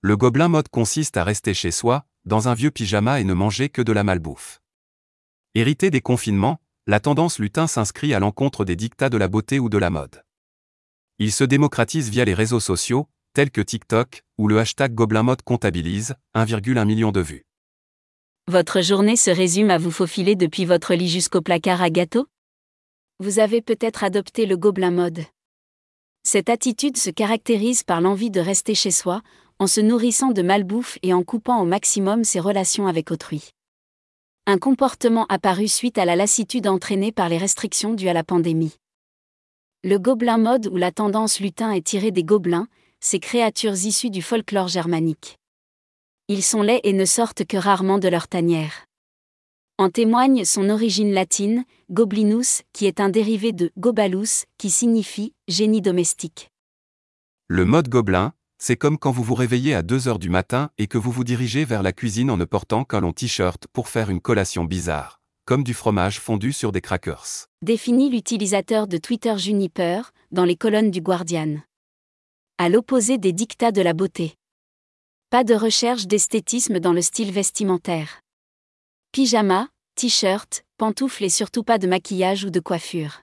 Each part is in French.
Le gobelin mode consiste à rester chez soi, dans un vieux pyjama et ne manger que de la malbouffe. Hérité des confinements, la tendance lutin s'inscrit à l'encontre des dictats de la beauté ou de la mode. Il se démocratise via les réseaux sociaux, tels que TikTok, où le hashtag Gobelin Mode comptabilise 1,1 million de vues. Votre journée se résume à vous faufiler depuis votre lit jusqu'au placard à gâteau Vous avez peut-être adopté le Gobelin Mode. Cette attitude se caractérise par l'envie de rester chez soi, en se nourrissant de malbouffe et en coupant au maximum ses relations avec autrui. Un comportement apparu suite à la lassitude entraînée par les restrictions dues à la pandémie. Le gobelin mode ou la tendance lutin est tirée des gobelins, ces créatures issues du folklore germanique. Ils sont laids et ne sortent que rarement de leur tanière. En témoigne son origine latine, goblinus, qui est un dérivé de gobalus, qui signifie génie domestique. Le mode gobelin, c'est comme quand vous vous réveillez à 2 heures du matin et que vous vous dirigez vers la cuisine en ne portant qu'un long t-shirt pour faire une collation bizarre, comme du fromage fondu sur des crackers. Définit l'utilisateur de Twitter Juniper, dans les colonnes du Guardian. À l'opposé des dictats de la beauté. Pas de recherche d'esthétisme dans le style vestimentaire. Pyjama, t-shirt, pantoufles et surtout pas de maquillage ou de coiffure.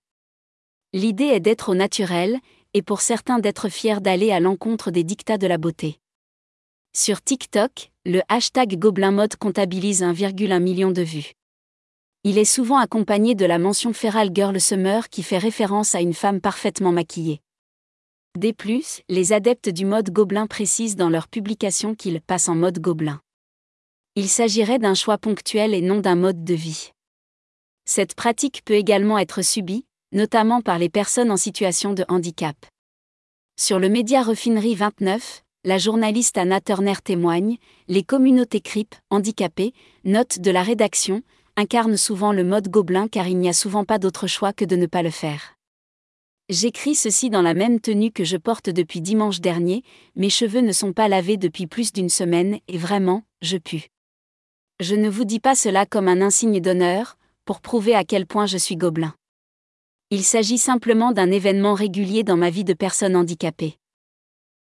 L'idée est d'être au naturel, et pour certains d'être fiers d'aller à l'encontre des dictats de la beauté. Sur TikTok, le hashtag Gobelin Mode comptabilise 1,1 million de vues. Il est souvent accompagné de la mention Feral Girl Summer qui fait référence à une femme parfaitement maquillée. Des plus, les adeptes du mode gobelin précisent dans leur publication qu'ils passent en mode gobelin. Il s'agirait d'un choix ponctuel et non d'un mode de vie. Cette pratique peut également être subie, notamment par les personnes en situation de handicap. Sur le média Refinerie 29, la journaliste Anna Turner témoigne, les communautés CRIP, handicapées, note de la rédaction, incarnent souvent le mode gobelin car il n'y a souvent pas d'autre choix que de ne pas le faire. J'écris ceci dans la même tenue que je porte depuis dimanche dernier, mes cheveux ne sont pas lavés depuis plus d'une semaine et vraiment, je pue. Je ne vous dis pas cela comme un insigne d'honneur, pour prouver à quel point je suis gobelin. Il s'agit simplement d'un événement régulier dans ma vie de personne handicapée.